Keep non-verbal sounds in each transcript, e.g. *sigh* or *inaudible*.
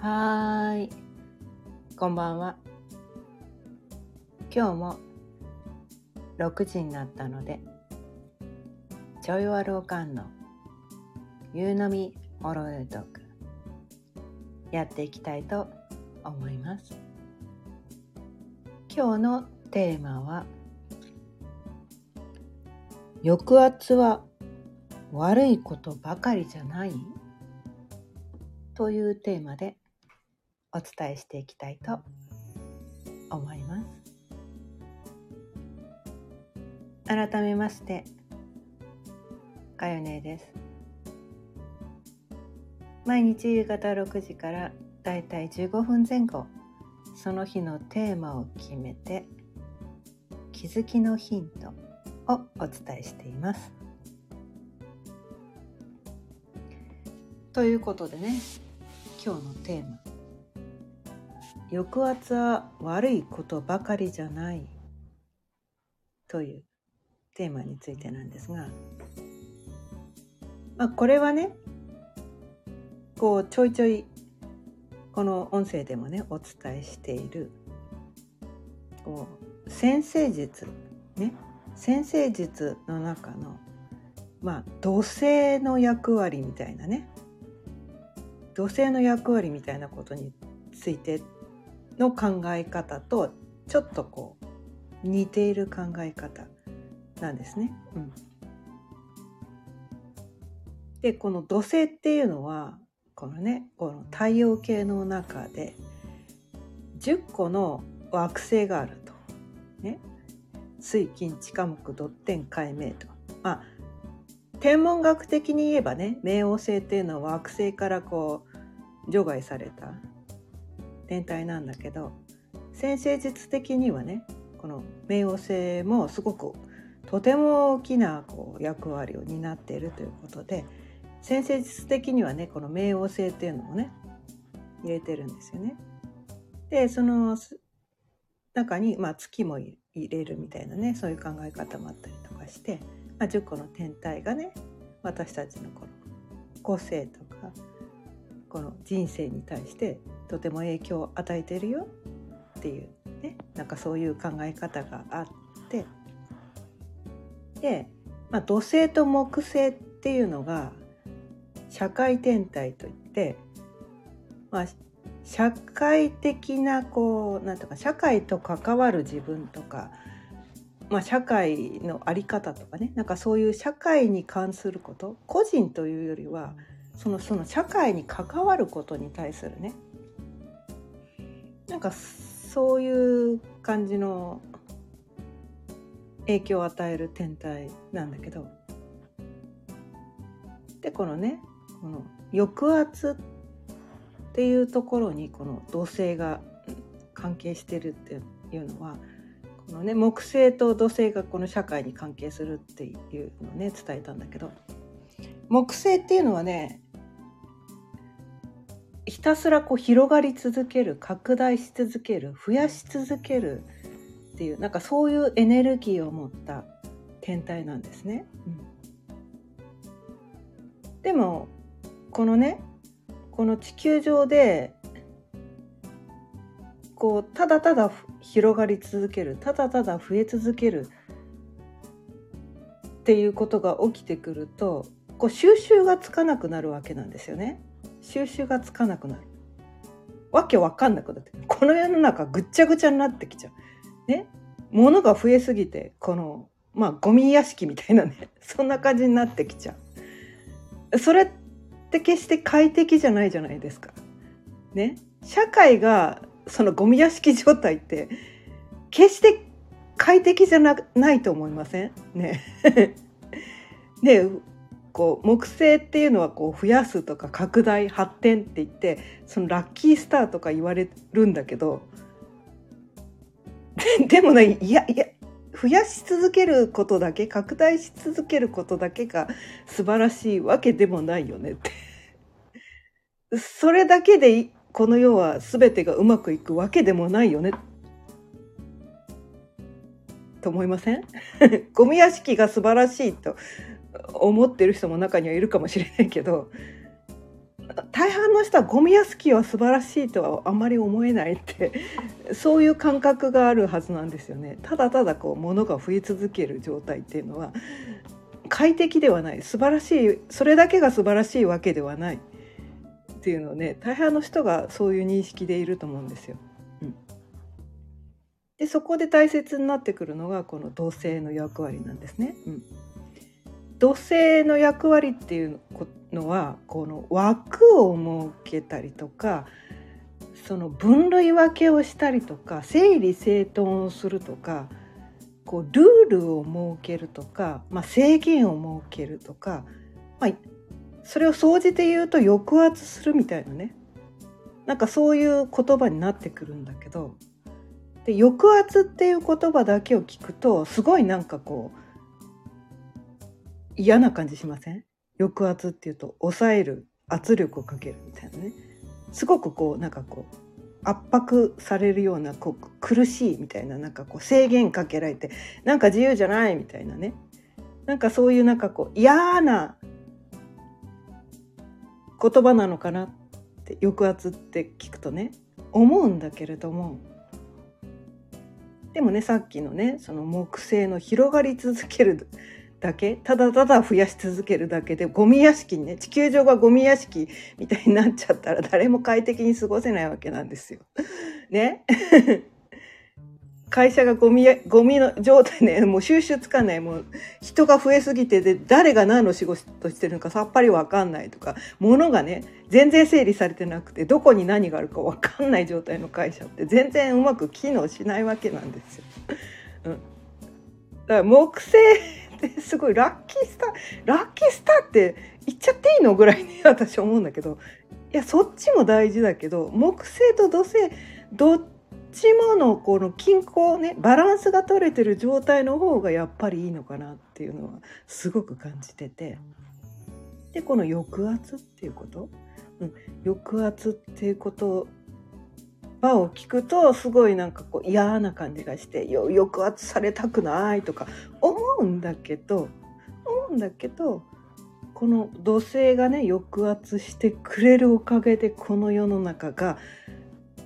はーい。こんばんは。今日も6時になったので、ちょいわろうかんの夕飲みオロエトークやっていきたいと思います。今日のテーマは抑圧は悪いことばかりじゃない？というテーマでお伝えしていきたいと思います。改めましてかよねです。毎日夕方6時からだいたい15分前後その日のテーマを決めて気づきのヒントをお伝えしています。ということでね今日のテーマ「抑圧は悪いことばかりじゃない」というテーマについてなんですが、まあ、これはねこうちょいちょいこの音声でもねお伝えしている。こう先生術ね。先生術の中のまあ土星の役割みたいなね。土星の役割みたいなことについての考え方とちょっとこう似ている考え方なんですね。うん、でこの土星っていうのはこのねこの太陽系の中で10個の惑星があると。ね、水金地下木土天海明と。まあ天文学的に言えばね冥王星っていうのは惑星からこう除外された天体なんだけど先生術的にはねこの冥王星もすごくとても大きなこう役割を担っているということで先生術的にはねこの冥王星っていうのもね入れてるんですよね。でその中に、まあ、月も入れるみたいなねそういう考え方もあったりとかして、まあ、10個の天体がね私たちのこの個性とかこの人生に対してとても影響を与えてるよ。っていうね。なんかそういう考え方があって。で、まあ、土星と木星っていうのが社会天体といって、まあ、社会的なこうなんとか社会と関わる自分とか、まあ、社会の在り方とかね。なんかそういう社会に関すること。個人というよりはそのその社会に関わることに対するね。なんかそういう感じの影響を与える天体なんだけど。でこのねこの抑圧っていうところにこの土星が関係してるっていうのはこのね木星と土星がこの社会に関係するっていうのをね伝えたんだけど。木星っていうのはねひたすらこう広がり続ける拡大し続ける増やし続けるっていうなんかそういうエネルギーを持った天体なんですね。うん、でもこのねこの地球上でこうただただ広がり続けるただただ増え続けるっていうことが起きてくるとこう収集がつかなくなるわけなんですよね。収集がつかなくなる。わけわかんなくなってこの世の中ぐっちゃぐちゃになってきちゃう。ね？物が増えすぎてこのまあゴミ屋敷みたいなね *laughs* そんな感じになってきちゃう。それって決して快適じゃないじゃないですか。ね、社会がそのゴミ屋敷状態って決して快適じゃなないと思いません？ね？で *laughs* こう木星っていうのはこう増やすとか拡大発展って言ってそのラッキースターとか言われるんだけど *laughs* でもねいやいや増やし続けることだけ拡大し続けることだけが素晴らしいわけでもないよねって。*laughs* それだけでこの世は全てがうまくいくわけでもないよね。と思いません？*laughs* ゴミ屋敷が素晴らしいと思ってる人も中にはいるかもしれないけど大半の人はゴミ屋敷は素晴らしいとはあんまり思えないってそういう感覚があるはずなんですよね。ただただこう物が増え続ける状態っていうのは快適ではない素晴らしいそれだけが素晴らしいわけではないっていうのをね大半の人がそういう認識でいると思うんですよ。うん、でそこで大切になってくるのがこの同性の役割なんですね。うん土星の役割っていうのはこの枠を設けたりとかその分類分けをしたりとか整理整頓をするとかこうルールを設けるとか、まあ、制限を設けるとか、まあ、それを総じて言うと抑圧するみたいなね。なんかそういう言葉になってくるんだけど。で抑圧っていう言葉だけを聞くとすごいなんかこう嫌な感じしません？抑圧っていうと抑える圧力をかけるみたいなね。すごくこうなんかこう圧迫されるようなこう苦しいみたいななんかこう制限かけられてなんか自由じゃないみたいなね。なんかそういうなんかこう嫌な言葉なのかなって抑圧って聞くとね思うんだけれども。でもねさっきのねその木星の広がり続けるだけ？ただただ増やし続けるだけでゴミ屋敷にね地球上がゴミ屋敷みたいになっちゃったら誰も快適に過ごせないわけなんですよ。*laughs* ね？*laughs* 会社がゴミゴミの状態ねもう収集つかないもう人が増えすぎてで誰が何の仕事してるのかさっぱり分かんないとか物がね全然整理されてなくてどこに何があるか分かんない状態の会社って全然うまく機能しないわけなんですよ。うん、だから木星っ *laughs* てすごいラッキースターラッキースターって言っちゃっていいのぐらいに私思うんだけどいやそっちも大事だけど木星と土星どっちものこの均衡ねバランスが取れてる状態の方がやっぱりいいのかなっていうのはすごく感じてて。でこの抑圧っていうこと、うん、抑圧っていうこと場を聞くとすごいなんかこう嫌な感じがして抑圧されたくないとか思うんだけど思うんだけどこの土星がね抑圧してくれるおかげでこの世の中が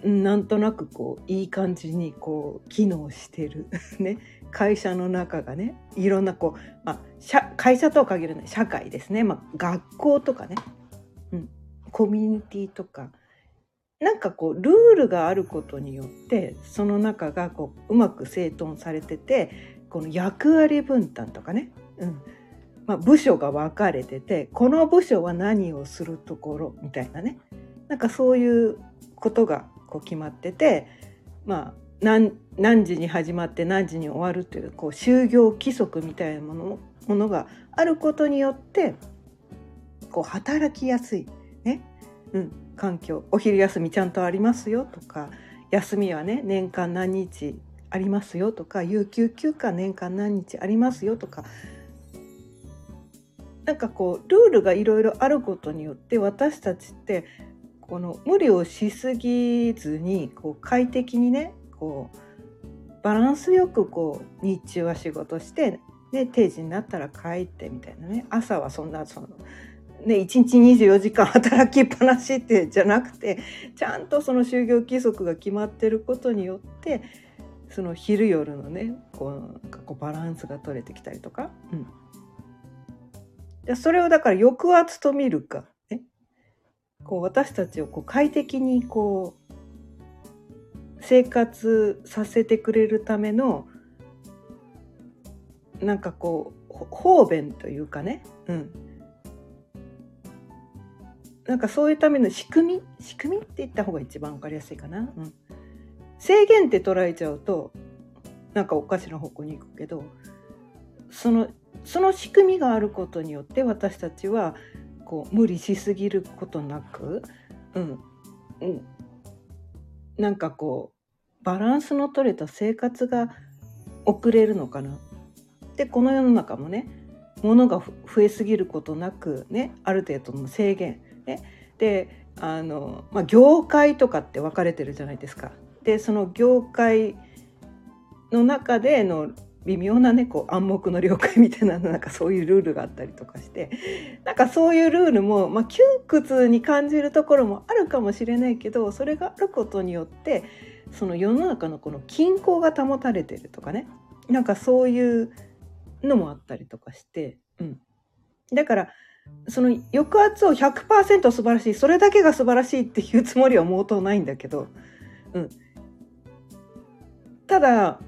なんとなくこういい感じにこう機能してる。*laughs* ね。会社の中がねいろんなこう、まあ、会社とは限らない社会ですね、まあ、学校とかね、うん、コミュニティとかなんかこうルールがあることによってその中がこううまく整頓されててこの役割分担とかね、うん。まあ、部署が分かれててこの部署は何をするところみたいなね。なんかそういうことがこう決まっててまあ何何時に始まって何時に終わるというこう就業規則みたいなものものがあることによってこう働きやすいね、うん、環境お昼休みちゃんとありますよとか休みはね年間何日ありますよとか有給休暇年間何日ありますよとか。なんかこうルールがいろいろあることによって私たちってこの無理をしすぎずにこう快適にねこうバランスよくこう日中は仕事してで定時になったら帰ってみたいなね。朝はそんなそのね、1日24時間働きっぱなしってじゃなくてちゃんとその就業規則が決まってることによってその昼夜のねこうこうバランスが取れてきたりとか、うん、それをだから抑圧と見るか、ね、こう私たちをこう快適にこう生活させてくれるためのなんかこう方便というかね、うん、なんかそういうための仕組み仕組みって言った方が一番分かりやすいかな。うん、制限って捉えちゃうとなんかおかしな方向に行くけどそのその仕組みがあることによって私たちはこう無理しすぎることなく、うんうん、なんかこうバランスの取れた生活が送れるのかな。でこの世の中もね物が増えすぎることなくねある程度の制限ね、であの、まあ、業界とかって分かれてるじゃないですか。でその業界の中での微妙なねこう暗黙の了解みたいななんかそういうルールがあったりとかして。なんかそういうルールも、まあ、窮屈に感じるところもあるかもしれないけどそれがあることによってその世の中のこの均衡が保たれてるとかね。なんかそういうのもあったりとかして、うん、だからその抑圧を100%素晴らしいそれだけが素晴らしいっていうつもりは毛頭ないんだけど、うん、ただ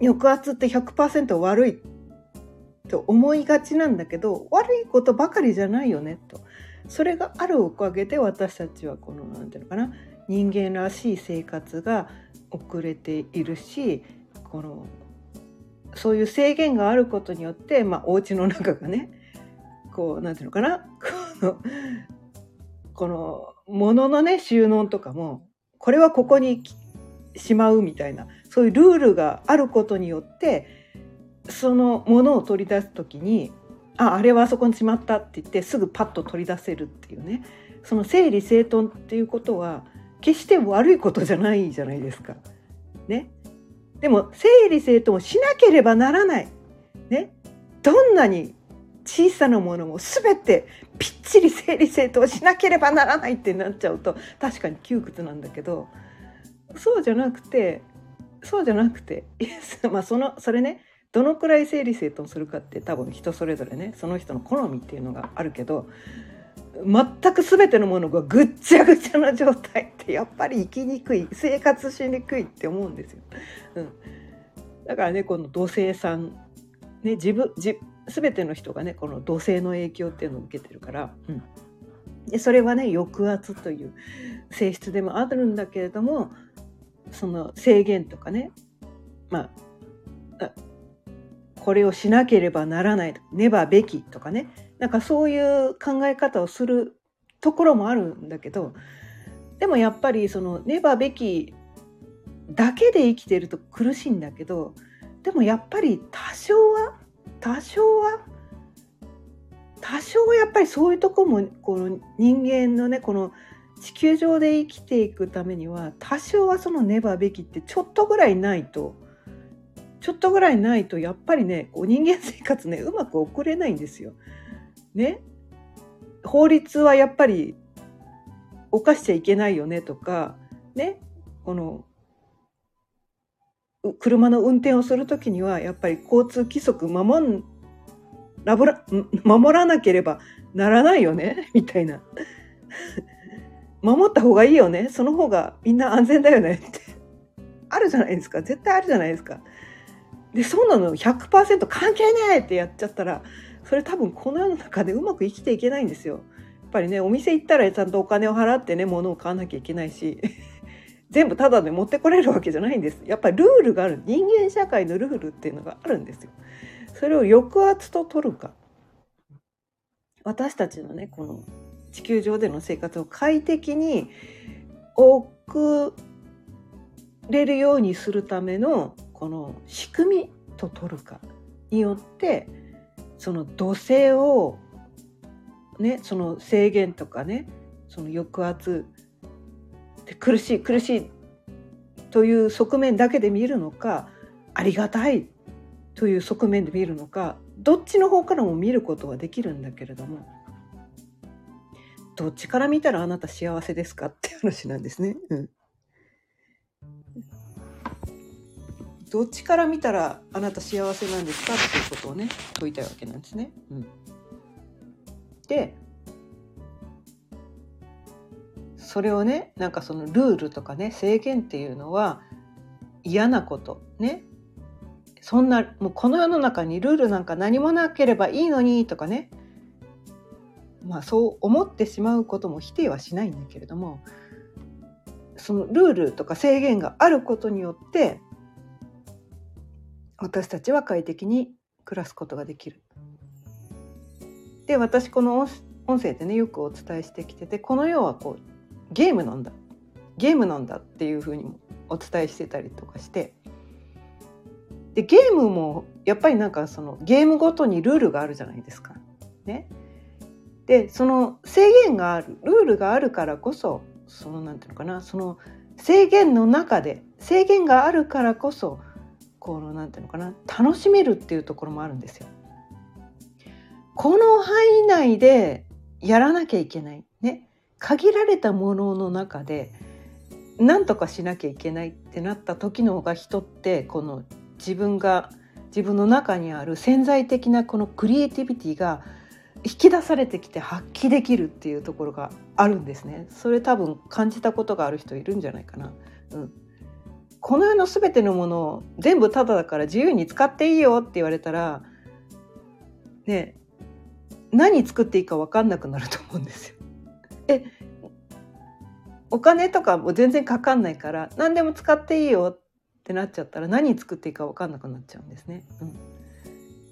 抑圧って100%悪いと思いがちなんだけど悪いことばかりじゃないよねと。それがあるおかげで私たちはこの何て言うのかな人間らしい生活が遅れているしこのそういう制限があることによって、まあ、お家の中がねこう何て言うのかな？*laughs* このこの物のね収納とかもこれはここにしまうみたいなそういうルールがあることによってそのものを取り出す時にああれはあそこにしまったって言ってすぐパッと取り出せるっていうねその整理整頓っていうことは決して悪いことじゃないじゃないですか。ね？でも整理整頓をしなければならない。ね？どんなに小さなものも全てぴっちり整理整頓しなければならないってなっちゃうと確かに窮屈なんだけどそうじゃなくてそうじゃなくて *laughs* まあそのそれねどのくらい整理整頓するかって多分人それぞれねその人の好みっていうのがあるけど全く全てのものがぐっちゃぐちゃな状態ってやっぱり生きにくい生活しにくいって思うんですよ。うん、だからねこの土星さん、ね、自分全ての人がねこの土星の影響っていうのを受けてるから、うん、でそれはね抑圧という性質でもあるんだけれどもその制限とかねまあこれをしなければならないねばべきとかねなんかそういう考え方をするところもあるんだけどでもやっぱりそのねばべきだけで生きてると苦しいんだけどでもやっぱり多少は多少は多少やっぱりそういうとこもこの人間のねこの地球上で生きていくためには多少はそのねばべきってちょっとぐらいないとちょっとぐらいないとやっぱりねこう人間生活ねうまく送れないんですよ。ね？法律はやっぱり犯しちゃいけないよねとかね？この車の運転をする時にはやっぱり交通規則守ら守らなければならないよね *laughs* みたいな *laughs* 守った方がいいよねその方がみんな安全だよねってあるじゃないですか絶対あるじゃないですか。でそうなの100%関係ないってやっちゃったらそれ多分この世の中でうまく生きていけないんですよ。やっぱりねお店行ったらちゃんとお金を払ってね物を買わなきゃいけないし全部タダで持ってこれるわけじゃないんです。やっぱりルールがある人間社会のルールっていうのがあるんですよ。それを抑圧と取るか私たちのねこの地球上での生活を快適に送れるようにするためのこの仕組みと取るかによってその土星をねその制限とかねその抑圧苦しい苦しいという側面だけで見るのかありがたいという側面で見るのかどっちの方からも見ることはできるんだけれどもどっちから見たらあなた幸せですか？って話なんですね。うんどっちから見たらあなた幸せなんですか？っていうことをね問いたいわけなんですね。うん、でそれをねなんかそのルールとかね制限っていうのは嫌なことねそんなもうこの世の中にルールなんか何もなければいいのにとかねまあそう思ってしまうことも否定はしないんだけれどもそのルールとか制限があることによって私たちは快適に暮らすことができる。で私この音声でねよくお伝えしてきててこの世はこうゲームなんだ。ゲームなんだっていうふうにもお伝えしてたりとかして。でゲームもやっぱりなんかそのゲームごとにルールがあるじゃないですか。ね、でその制限がある。ルールがあるからこそそのなんていうのかな。その制限の中で制限があるからこそこのなんていうのかな。楽しめるっていうところもあるんですよ。この範囲内でやらなきゃいけない。ね。限られたものの中で何とかしなきゃいけないってなった時の方が人ってこの自分が自分の中にある潜在的なこのクリエイティビティが引き出されてきて発揮できるっていうところがあるんですね。それ多分感じたことがある人いるんじゃないかな。うん、この世の全てのものを全部タダだから自由に使っていいよって言われたらね何作っていいか分かんなくなると思うんですよ。えお金とかも全然かかんないから何でも使っていいよってなっちゃったら何作っていいか分かんなくなっちゃうんですね。うん。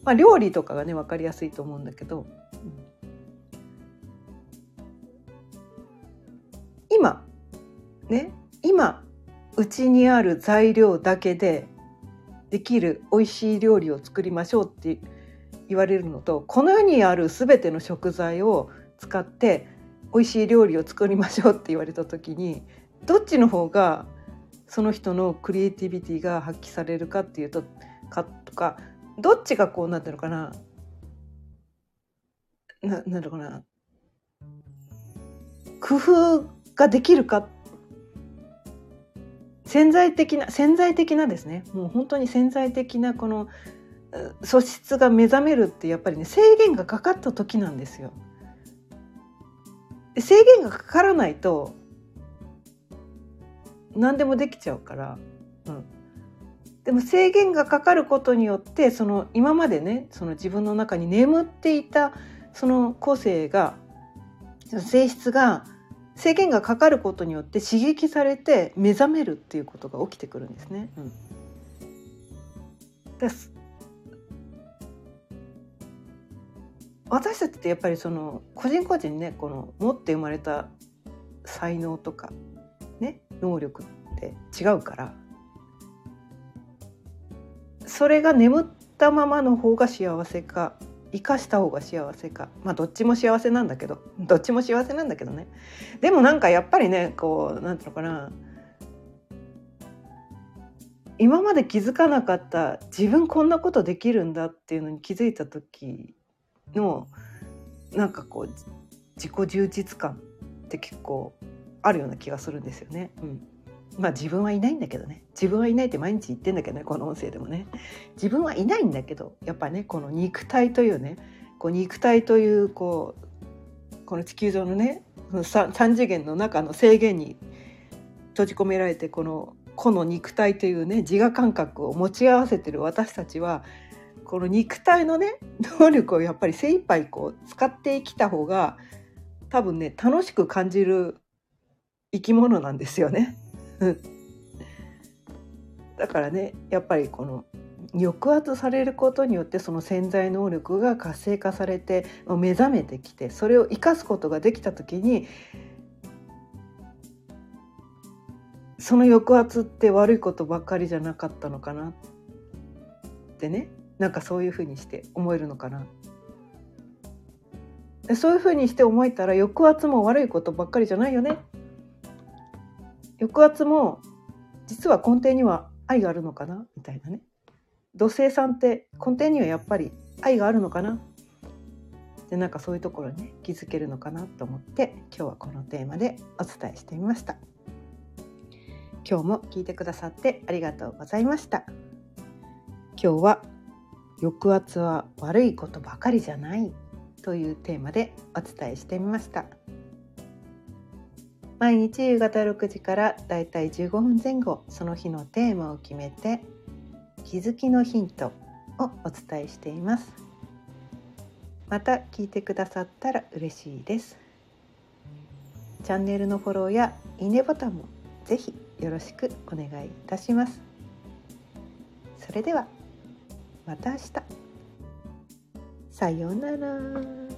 まあ、料理とかがね分かりやすいと思うんだけど、うん、今ね今うちにある材料だけでできる美味しい料理を作りましょうって言われるのとこの世にある全ての食材を使って美味しい料理を作りましょうって言われた時にどっちの方がその人のクリエイティビティが発揮されるかっていうとかとかどっちがこうなってるのかな。ななんだろうかな。工夫ができるか。潜在的な潜在的なですね。もう本当に潜在的なこの素質が目覚めるってやっぱりね制限がかかった時なんですよ。制限がかからないと何でもできちゃうから、うん、でも制限がかかることによってその今までねその自分の中に眠っていたその個性が性質が制限がかかることによって刺激されて目覚めるっていうことが起きてくるんですね。うん、私たちってやっぱりその個人個人ねこの持って生まれた才能とかね能力って違うからそれが眠ったままの方が幸せか生かした方が幸せかまあどっちも幸せなんだけどどっちも幸せなんだけどね。でもなんかやっぱりねこうなんていうのかな今まで気づかなかった自分こんなことできるんだっていうのに気づいた時のなんかこう自己充実感って結構あるような気がするんですよね。うん。まあ自分はいないんだけどね。自分はいないって毎日言ってんだけどねこの音声でもね。自分はいないんだけどやっぱねこの肉体というねこう肉体というこうこの地球上のね3次元の中の制限に閉じ込められてこの個の肉体というね自我感覚を持ち合わせてる私たちはこの肉体のね能力をやっぱり精一杯こう使ってきた方が多分ね楽しく感じる生き物なんですよね。だからねやっぱりこの抑圧されることによってその潜在能力が活性化されて目覚めてきてそれを生かすことができた時にその抑圧って悪いことばっかりじゃなかったのかなってねなんかそういうふうにして思えるのかな。そういうふうにして思えたら抑圧も悪いことばっかりじゃないよね。抑圧も実は根底には愛があるのかなみたいなね。土星さんって根底にはやっぱり愛があるのかな。でなんかそういうところに、ね、気づけるのかなと思って今日はこのテーマでお伝えしてみました。今日も聞いてくださってありがとうございました。今日は抑圧は悪いことばかりじゃないというテーマでお伝えしてみました。毎日夕方6時からだいたい15分前後その日のテーマを決めて気づきのヒントをお伝えしています。また聞いてくださったら嬉しいです。チャンネルのフォローやいいねボタンもぜひよろしくお願いいたします。それではまた明日さようなら。